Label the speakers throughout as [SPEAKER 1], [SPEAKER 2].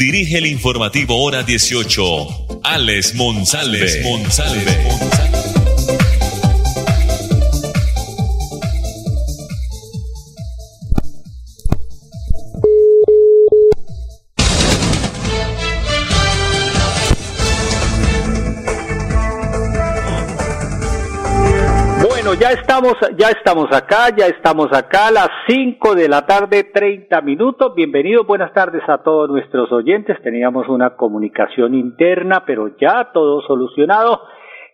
[SPEAKER 1] dirige el informativo Hora 18, Alex Monsalve.
[SPEAKER 2] ya estamos, ya estamos acá, ya estamos acá a las 5 de la tarde, 30 minutos. Bienvenidos, buenas tardes a todos nuestros oyentes. Teníamos una comunicación interna, pero ya todo solucionado.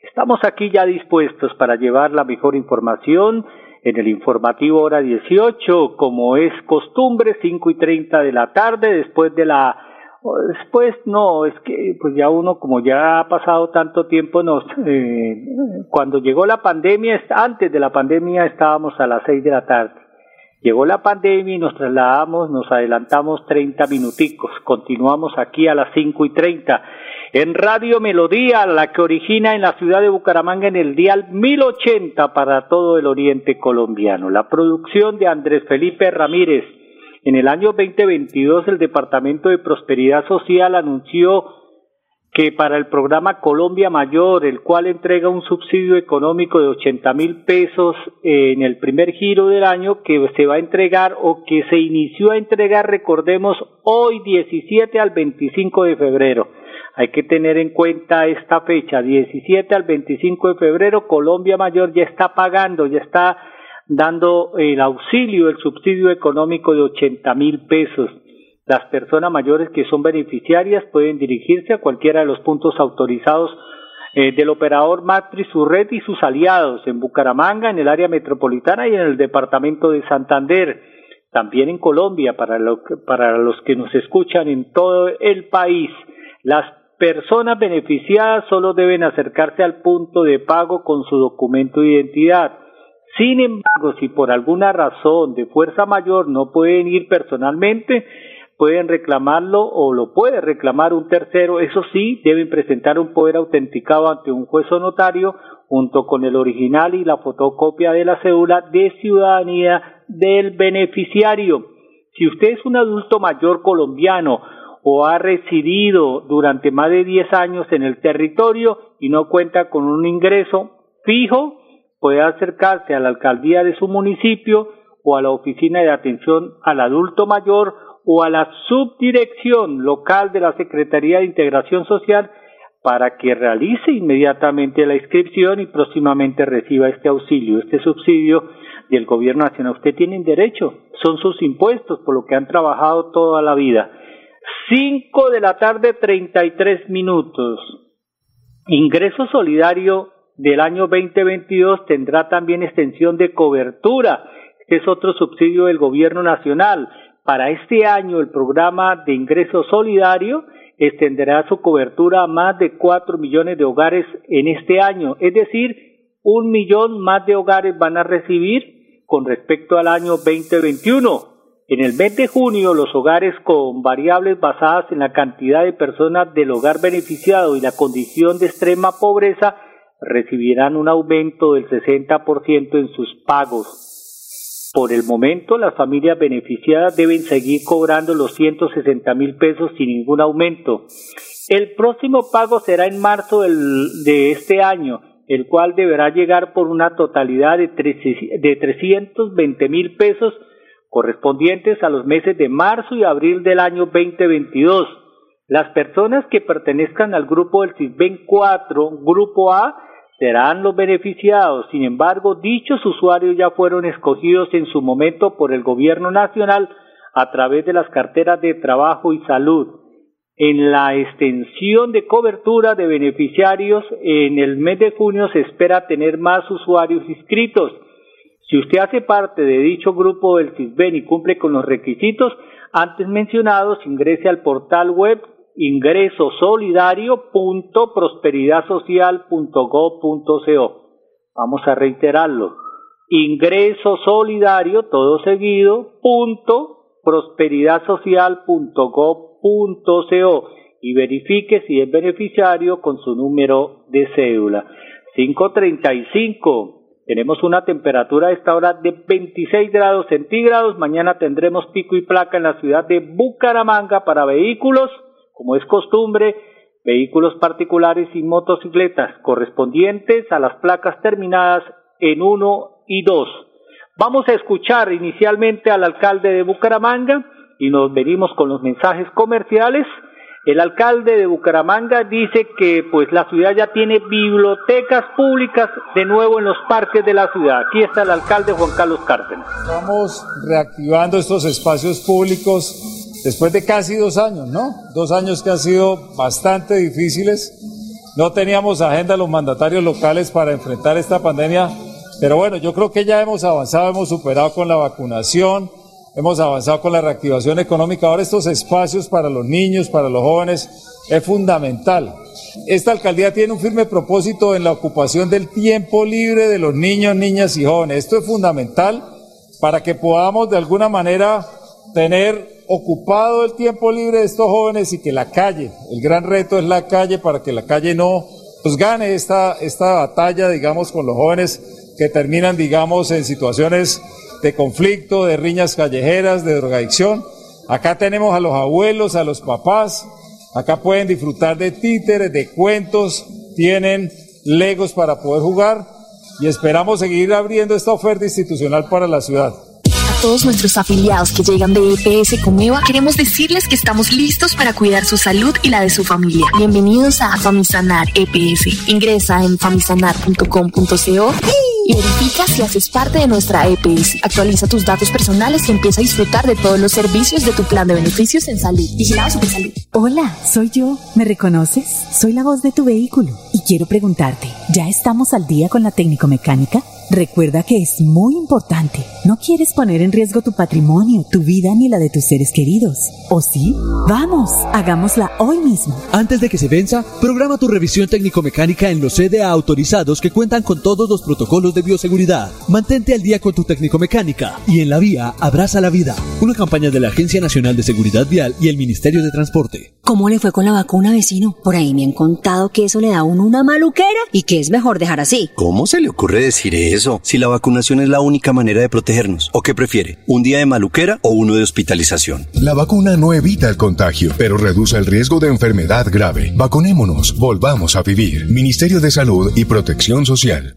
[SPEAKER 2] Estamos aquí ya dispuestos para llevar la mejor información en el informativo hora 18, como es costumbre, 5 y 30 de la tarde, después de la Después no, es que pues ya uno como ya ha pasado tanto tiempo, nos, eh, cuando llegó la pandemia, antes de la pandemia estábamos a las seis de la tarde. Llegó la pandemia y nos trasladamos, nos adelantamos 30 minuticos. Continuamos aquí a las cinco y treinta en Radio Melodía, la que origina en la ciudad de Bucaramanga en el dial 1080 para todo el oriente colombiano. La producción de Andrés Felipe Ramírez en el año 2022 el Departamento de Prosperidad Social anunció que para el programa Colombia Mayor, el cual entrega un subsidio económico de 80 mil pesos en el primer giro del año, que se va a entregar o que se inició a entregar, recordemos, hoy 17 al 25 de febrero. Hay que tener en cuenta esta fecha, 17 al 25 de febrero, Colombia Mayor ya está pagando, ya está dando el auxilio, el subsidio económico de 80 mil pesos. Las personas mayores que son beneficiarias pueden dirigirse a cualquiera de los puntos autorizados eh, del operador Matriz, su red y sus aliados en Bucaramanga, en el área metropolitana y en el departamento de Santander. También en Colombia, para, lo para los que nos escuchan en todo el país. Las personas beneficiadas solo deben acercarse al punto de pago con su documento de identidad sin embargo, si por alguna razón de fuerza mayor no pueden ir personalmente, pueden reclamarlo o lo puede reclamar un tercero. Eso sí, deben presentar un poder autenticado ante un juez o notario junto con el original y la fotocopia de la cédula de ciudadanía del beneficiario. Si usted es un adulto mayor colombiano o ha residido durante más de 10 años en el territorio y no cuenta con un ingreso fijo, puede acercarse a la alcaldía de su municipio o a la oficina de atención al adulto mayor o a la subdirección local de la Secretaría de Integración Social para que realice inmediatamente la inscripción y próximamente reciba este auxilio, este subsidio del gobierno nacional. Usted tiene derecho, son sus impuestos por lo que han trabajado toda la vida. Cinco de la tarde, treinta y tres minutos. Ingreso solidario del año 2022 tendrá también extensión de cobertura. Este es otro subsidio del gobierno nacional. Para este año el programa de ingreso solidario extenderá su cobertura a más de cuatro millones de hogares en este año, es decir, un millón más de hogares van a recibir con respecto al año 2021. En el mes de junio, los hogares con variables basadas en la cantidad de personas del hogar beneficiado y la condición de extrema pobreza recibirán un aumento del 60% en sus pagos. Por el momento, las familias beneficiadas deben seguir cobrando los 160 mil pesos sin ningún aumento. El próximo pago será en marzo de este año, el cual deberá llegar por una totalidad de, de 320 mil pesos correspondientes a los meses de marzo y abril del año 2022. Las personas que pertenezcan al grupo del CISBEN 4, grupo A, serán los beneficiados. Sin embargo, dichos usuarios ya fueron escogidos en su momento por el Gobierno Nacional a través de las carteras de trabajo y salud. En la extensión de cobertura de beneficiarios, en el mes de junio se espera tener más usuarios inscritos. Si usted hace parte de dicho grupo del CISBEN y cumple con los requisitos antes mencionados, ingrese al portal web ingresosolidario.prosperidadsocial.gov.co. Vamos a reiterarlo. Ingreso solidario, todo seguido, punto prosperidadsocial.gov.co y verifique si es beneficiario con su número de cédula. 535. Tenemos una temperatura a esta hora de 26 grados centígrados. Mañana tendremos pico y placa en la ciudad de Bucaramanga para vehículos, como es costumbre, vehículos particulares y motocicletas correspondientes a las placas terminadas en 1 y 2. Vamos a escuchar inicialmente al alcalde de Bucaramanga y nos venimos con los mensajes comerciales el alcalde de Bucaramanga dice que pues la ciudad ya tiene bibliotecas públicas de nuevo en los parques de la ciudad. Aquí está el alcalde Juan Carlos Cárdenas.
[SPEAKER 3] Estamos reactivando estos espacios públicos después de casi dos años, ¿no? Dos años que han sido bastante difíciles. No teníamos agenda los mandatarios locales para enfrentar esta pandemia, pero bueno, yo creo que ya hemos avanzado, hemos superado con la vacunación hemos avanzado con la reactivación económica. Ahora estos espacios para los niños, para los jóvenes, es fundamental. Esta alcaldía tiene un firme propósito en la ocupación del tiempo libre de los niños, niñas y jóvenes. Esto es fundamental para que podamos de alguna manera tener ocupado el tiempo libre de estos jóvenes y que la calle, el gran reto es la calle para que la calle no pues, gane esta, esta batalla, digamos, con los jóvenes que terminan, digamos, en situaciones de conflicto, de riñas callejeras, de drogadicción. Acá tenemos a los abuelos, a los papás. Acá pueden disfrutar de títeres, de cuentos, tienen legos para poder jugar y esperamos seguir abriendo esta oferta institucional para la ciudad
[SPEAKER 4] todos nuestros afiliados que llegan de EPS Comeva, queremos decirles que estamos listos para cuidar su salud y la de su familia. Bienvenidos a Famisanar EPS. Ingresa en famisanar.com.co y verifica si haces parte de nuestra EPS. Actualiza tus datos personales y empieza a disfrutar de todos los servicios de tu plan de beneficios en salud. Vigilado Salud.
[SPEAKER 5] Hola, soy yo. ¿Me reconoces? Soy la voz de tu vehículo y quiero preguntarte, ¿ya estamos al día con la técnico mecánica? Recuerda que es muy importante. No quieres poner en riesgo tu patrimonio, tu vida ni la de tus seres queridos. ¿O sí? Vamos, hagámosla hoy mismo.
[SPEAKER 6] Antes de que se venza, programa tu revisión técnico-mecánica en los CDA autorizados que cuentan con todos los protocolos de bioseguridad. Mantente al día con tu técnico-mecánica y en la vía abraza la vida. Una campaña de la Agencia Nacional de Seguridad Vial y el Ministerio de Transporte.
[SPEAKER 7] ¿Cómo le fue con la vacuna, vecino? Por ahí me han contado que eso le da a uno una maluquera y que es mejor dejar así.
[SPEAKER 8] ¿Cómo se le ocurre decir eso? Eso si la vacunación es la única manera de protegernos? ¿O qué prefiere? ¿Un día de maluquera o uno de hospitalización?
[SPEAKER 9] La vacuna no evita el contagio, pero reduce el riesgo de enfermedad grave. Vacunémonos, volvamos a vivir. Ministerio de Salud y Protección Social.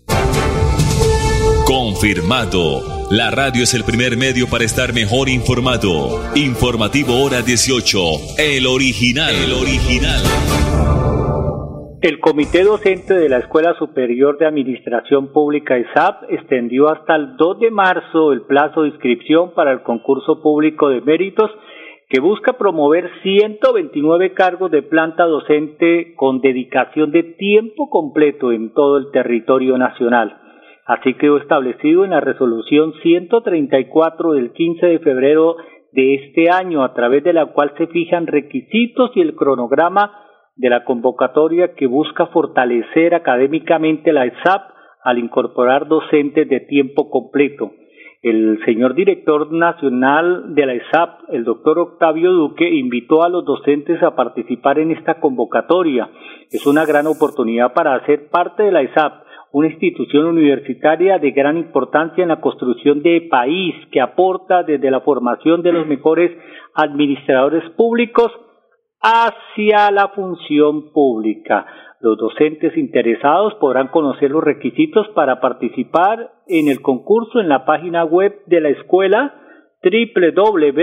[SPEAKER 1] Confirmado. La radio es el primer medio para estar mejor informado. Informativo Hora 18. El original. El original.
[SPEAKER 2] El Comité Docente de la Escuela Superior de Administración Pública ESAP extendió hasta el 2 de marzo el plazo de inscripción para el concurso público de méritos que busca promover 129 cargos de planta docente con dedicación de tiempo completo en todo el territorio nacional. Así quedó establecido en la resolución 134 del 15 de febrero de este año, a través de la cual se fijan requisitos y el cronograma de la convocatoria que busca fortalecer académicamente la ESAP al incorporar docentes de tiempo completo. El señor director nacional de la ESAP, el doctor Octavio Duque, invitó a los docentes a participar en esta convocatoria. Es una gran oportunidad para hacer parte de la ESAP, una institución universitaria de gran importancia en la construcción de país que aporta desde la formación de los mejores administradores públicos hacia la función pública. Los docentes interesados podrán conocer los requisitos para participar en el concurso en la página web de la escuela www.esap.edu.co.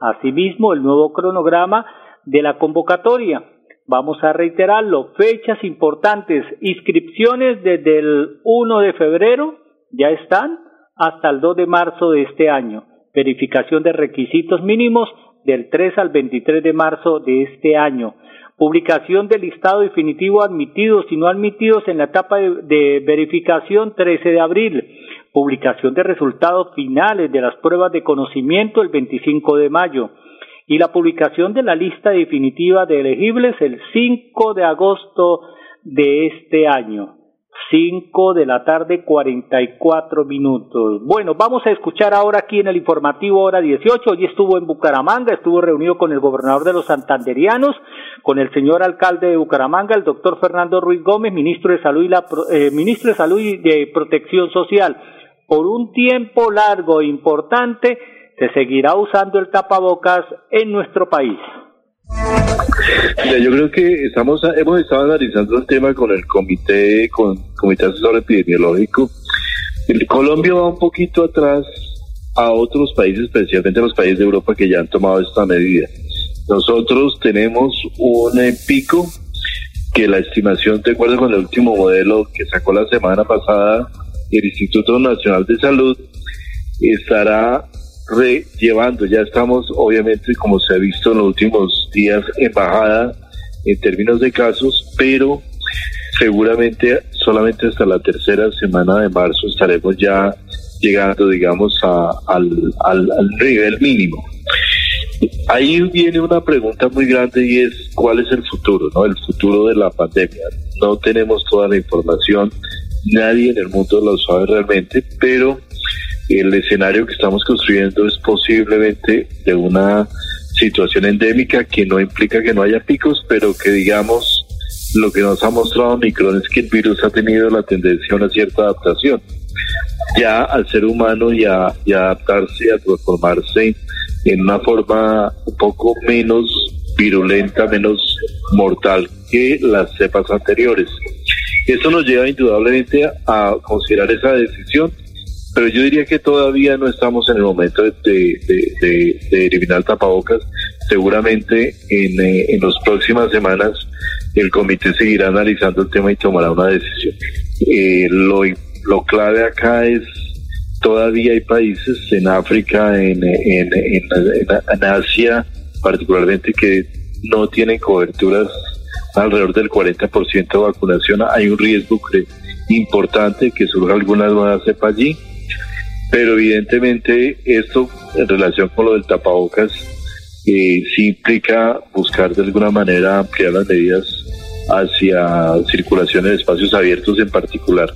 [SPEAKER 2] Asimismo, el nuevo cronograma de la convocatoria. Vamos a reiterarlo, fechas importantes, inscripciones desde el 1 de febrero, ya están, hasta el 2 de marzo de este año. Verificación de requisitos mínimos del 3 al 23 de marzo de este año. Publicación del listado definitivo admitidos y no admitidos en la etapa de, de, verificación 13 de abril. Publicación de resultados finales de las pruebas de conocimiento el 25 de mayo. Y la publicación de la lista definitiva de elegibles el 5 de agosto de este año. 5 de la tarde, 44 minutos. Bueno, vamos a escuchar ahora aquí en el informativo hora 18. Hoy estuvo en Bucaramanga, estuvo reunido con el gobernador de los santanderianos, con el señor alcalde de Bucaramanga, el doctor Fernando Ruiz Gómez, ministro de Salud y, la, eh, ministro de, Salud y de Protección Social. Por un tiempo largo e importante se seguirá usando el tapabocas en nuestro país.
[SPEAKER 10] Mira, yo creo que estamos hemos estado analizando el tema con el comité con comité asesor epidemiológico. El Colombia va un poquito atrás a otros países, especialmente los países de Europa que ya han tomado esta medida. Nosotros tenemos un pico que la estimación, de acuerdo con el último modelo que sacó la semana pasada el Instituto Nacional de Salud, estará llevando, ya estamos obviamente como se ha visto en los últimos días en bajada en términos de casos, pero seguramente solamente hasta la tercera semana de marzo estaremos ya llegando, digamos, al, al, nivel mínimo. Ahí viene una pregunta muy grande y es cuál es el futuro, ¿no? El futuro de la pandemia. No tenemos toda la información, nadie en el mundo lo sabe realmente, pero el escenario que estamos construyendo es posiblemente de una situación endémica que no implica que no haya picos, pero que digamos lo que nos ha mostrado Micron es que el virus ha tenido la tendencia a una cierta adaptación. Ya al ser humano y a, adaptarse, a transformarse en una forma un poco menos virulenta, menos mortal que las cepas anteriores. Esto nos lleva indudablemente a considerar esa decisión pero yo diría que todavía no estamos en el momento de, eliminar tapabocas. Seguramente en, eh, en las próximas semanas el comité seguirá analizando el tema y tomará una decisión. Eh, lo, lo clave acá es todavía hay países en África, en, en, en, Asia particularmente, que no tienen coberturas alrededor del 40% de vacunación. Hay un riesgo importante que surja alguna nueva cepa allí pero evidentemente esto en relación con lo del tapabocas eh, sí implica buscar de alguna manera ampliar las medidas hacia circulación en espacios abiertos en particular.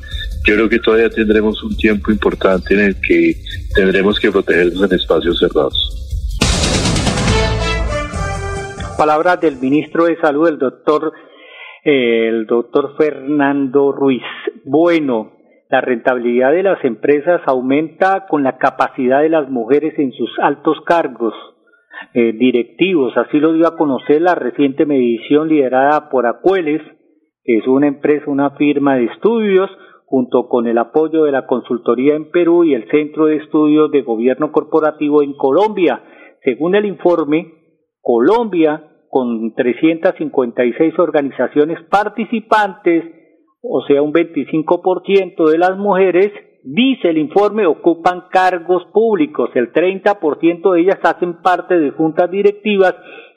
[SPEAKER 10] Yo creo que todavía tendremos un tiempo importante en el que tendremos que protegernos en espacios cerrados.
[SPEAKER 2] Palabras del ministro de Salud, el doctor, eh, el doctor Fernando Ruiz. Bueno, la rentabilidad de las empresas aumenta con la capacidad de las mujeres en sus altos cargos eh, directivos. Así lo dio a conocer la reciente medición liderada por Acueles, que es una empresa, una firma de estudios, junto con el apoyo de la consultoría en Perú y el Centro de Estudios de Gobierno Corporativo en Colombia. Según el informe, Colombia, con 356 organizaciones participantes, o sea, un 25% de las mujeres, dice el informe, ocupan cargos públicos, el 30% de ellas hacen parte de juntas directivas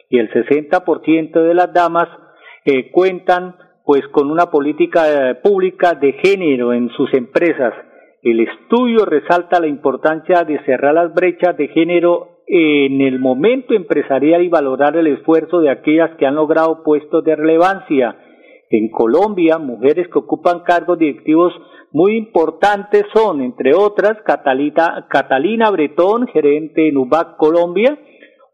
[SPEAKER 2] y el 60% de las damas eh, cuentan pues con una política eh, pública de género en sus empresas. El estudio resalta la importancia de cerrar las brechas de género en el momento empresarial y valorar el esfuerzo de aquellas que han logrado puestos de relevancia en Colombia, mujeres que ocupan cargos directivos muy importantes son, entre otras, Catalina Bretón, gerente en UBAC Colombia,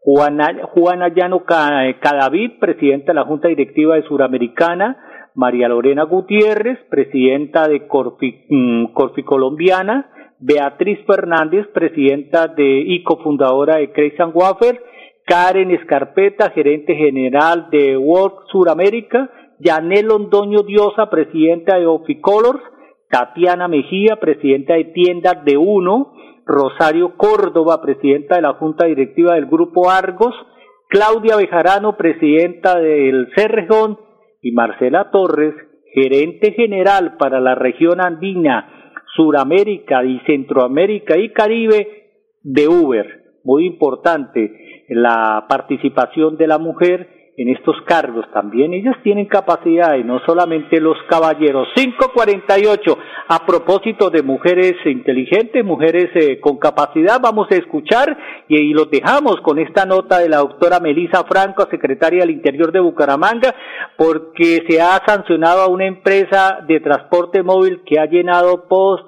[SPEAKER 2] Juana, Juana Llano Cadavid, presidenta de la Junta Directiva de Suramericana, María Lorena Gutiérrez, presidenta de Corfi, mm, Colombiana, Beatriz Fernández, presidenta de y cofundadora de Crazy Wafer, Karen Escarpeta, gerente general de Work Suramérica, Yanel Londoño Diosa, presidenta de Oficolors, Tatiana Mejía, presidenta de Tiendas de Uno, Rosario Córdoba, presidenta de la Junta Directiva del Grupo Argos, Claudia Bejarano, presidenta del Cerrejón, y Marcela Torres, gerente general para la región andina, Suramérica y Centroamérica y Caribe de Uber. Muy importante la participación de la mujer en estos cargos también ellas tienen capacidad y no solamente los caballeros. 548, a propósito de mujeres inteligentes, mujeres eh, con capacidad, vamos a escuchar y, y, los dejamos con esta nota de la doctora Melisa Franco, secretaria del Interior de Bucaramanga, porque se ha sancionado a una empresa de transporte móvil que ha llenado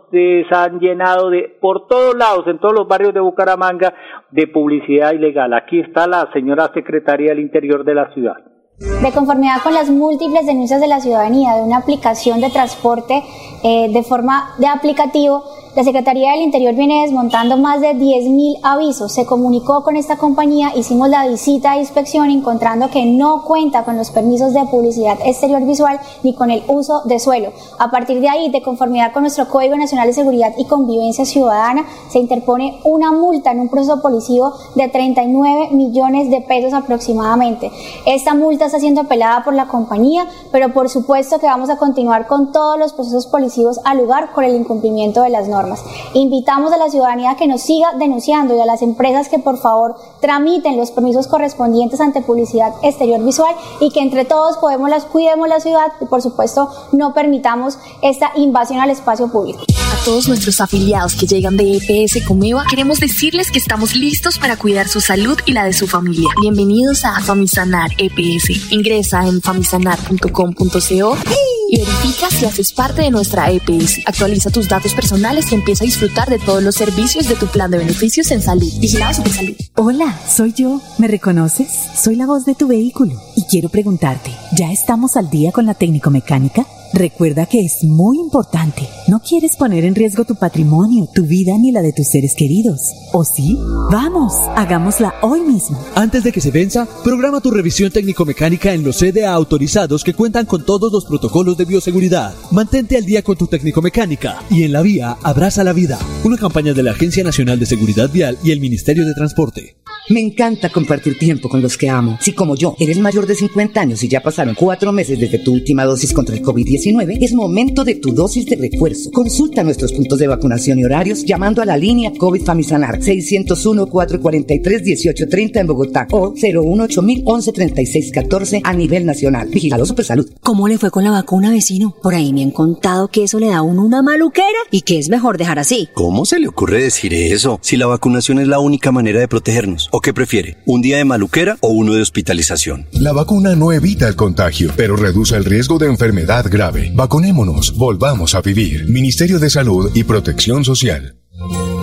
[SPEAKER 2] postes, han llenado de por todos lados, en todos los barrios de Bucaramanga, de publicidad ilegal. Aquí está la señora secretaria del Interior de la ciudad.
[SPEAKER 11] De conformidad con las múltiples denuncias de la ciudadanía de una aplicación de transporte eh, de forma de aplicativo, La Secretaría del Interior viene desmontando más de 10.000 avisos. Se comunicó con esta compañía, hicimos la visita de inspección encontrando que no cuenta con los permisos de publicidad exterior visual ni con el uso de suelo. A partir de ahí, de conformidad con nuestro Código Nacional de Seguridad y Convivencia Ciudadana, se interpone una multa en un proceso policivo de 39 millones de pesos aproximadamente. Esta multa está siendo apelada por la compañía, pero por supuesto que vamos a continuar con todos los procesos policivos al lugar por el incumplimiento de las normas. Invitamos a la ciudadanía a que nos siga denunciando y a las empresas que por favor tramiten los permisos correspondientes ante publicidad exterior visual y que entre todos podemos las, cuidemos la ciudad y por supuesto no permitamos esta invasión al espacio público.
[SPEAKER 4] A todos nuestros afiliados que llegan de EPS Comeva, queremos decirles que estamos listos para cuidar su salud y la de su familia. Bienvenidos a Famisanar EPS. Ingresa en famisanar.com.co y verifica si haces parte de nuestra EPS. Actualiza tus datos personales y empieza a disfrutar de todos los servicios de tu plan de beneficios en salud. Vigilado Salud.
[SPEAKER 5] Hola, soy yo. ¿Me reconoces? Soy la voz de tu vehículo y quiero preguntarte, ¿ya estamos al día con la técnico mecánica? Recuerda que es muy importante. No quieres poner en riesgo tu patrimonio, tu vida ni la de tus seres queridos. ¿O sí? Vamos, hagámosla hoy mismo.
[SPEAKER 6] Antes de que se venza, programa tu revisión técnico-mecánica en los CDA autorizados que cuentan con todos los protocolos de bioseguridad. Mantente al día con tu técnico-mecánica y en la vía abraza la vida. Una campaña de la Agencia Nacional de Seguridad Vial y el Ministerio de Transporte.
[SPEAKER 12] Me encanta compartir tiempo con los que amo. Si como yo eres mayor de 50 años y ya pasaron cuatro meses desde tu última dosis contra el COVID-19, es momento de tu dosis de refuerzo. Consulta nuestros puntos de vacunación y horarios llamando a la línea COVID Famisanar 601-443-1830 en Bogotá o 018 113614 a nivel nacional. Vigilado Supersalud.
[SPEAKER 7] ¿Cómo le fue con la vacuna, vecino? Por ahí me han contado que eso le da a uno una maluquera y que es mejor dejar así.
[SPEAKER 8] ¿Cómo se le ocurre decir eso? Si la vacunación es la única manera de protegernos. ¿O qué prefiere? ¿Un día de maluquera o uno de hospitalización?
[SPEAKER 9] La vacuna no evita el contagio, pero reduce el riesgo de enfermedad grave. Vacunémonos, volvamos a vivir. Ministerio de Salud y Protección Social.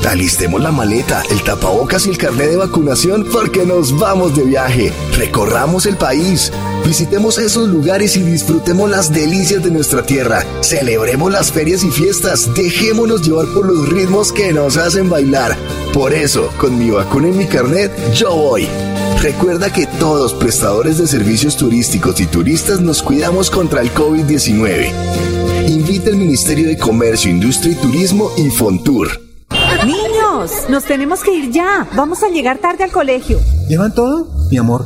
[SPEAKER 13] Alistemos la maleta, el tapabocas y el carnet de vacunación porque nos vamos de viaje. Recorramos el país. Visitemos esos lugares y disfrutemos las delicias de nuestra tierra. Celebremos las ferias y fiestas. Dejémonos llevar por los ritmos que nos hacen bailar. Por eso, con mi vacuna y mi carnet, yo voy. Recuerda que todos prestadores de servicios turísticos y turistas nos cuidamos contra el COVID-19. Invita el Ministerio de Comercio, Industria y Turismo y Fontur.
[SPEAKER 5] Niños, nos tenemos que ir ya. Vamos a llegar tarde al colegio.
[SPEAKER 14] ¿Llevan todo? Mi amor,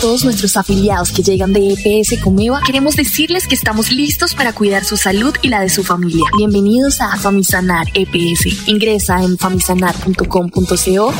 [SPEAKER 4] Todos nuestros afiliados que llegan de EPS Comeva, queremos decirles que estamos listos para cuidar su salud y la de su familia. Bienvenidos a Famisanar EPS. Ingresa en famisanar.com.co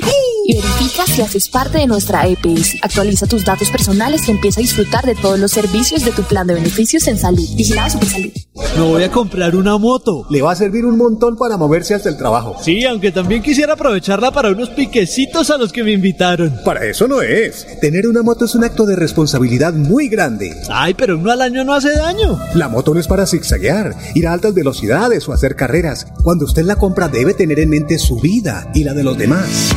[SPEAKER 4] y verifica si haces parte de nuestra EPS. Actualiza tus datos personales y empieza a disfrutar de todos los servicios de tu plan de beneficios en salud. Vigilado Supersalud.
[SPEAKER 6] Me voy a comprar una moto.
[SPEAKER 14] Le va a servir un montón para moverse hasta el trabajo.
[SPEAKER 6] Sí, aunque también quisiera aprovecharla para unos piquecitos a los que me invitaron.
[SPEAKER 14] Para eso no es. Tener una moto es un acto de responsabilidad muy grande.
[SPEAKER 6] Ay, pero uno al año no hace daño.
[SPEAKER 14] La moto no es para zigzaguear, ir a altas velocidades o hacer carreras. Cuando usted la compra debe tener en mente su vida y la de los demás.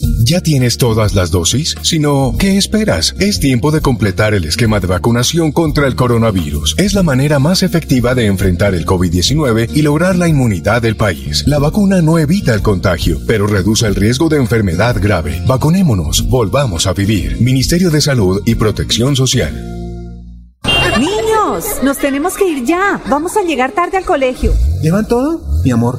[SPEAKER 9] ¿Ya tienes todas las dosis? Si no, ¿qué esperas? Es tiempo de completar el esquema de vacunación contra el coronavirus. Es la manera más efectiva de enfrentar el COVID-19 y lograr la inmunidad del país. La vacuna no evita el contagio, pero reduce el riesgo de enfermedad grave. Vacunémonos, volvamos a vivir. Ministerio de Salud y Protección Social.
[SPEAKER 15] Niños, nos tenemos que ir ya. Vamos a llegar tarde al colegio.
[SPEAKER 14] ¿Llevan todo? Mi amor.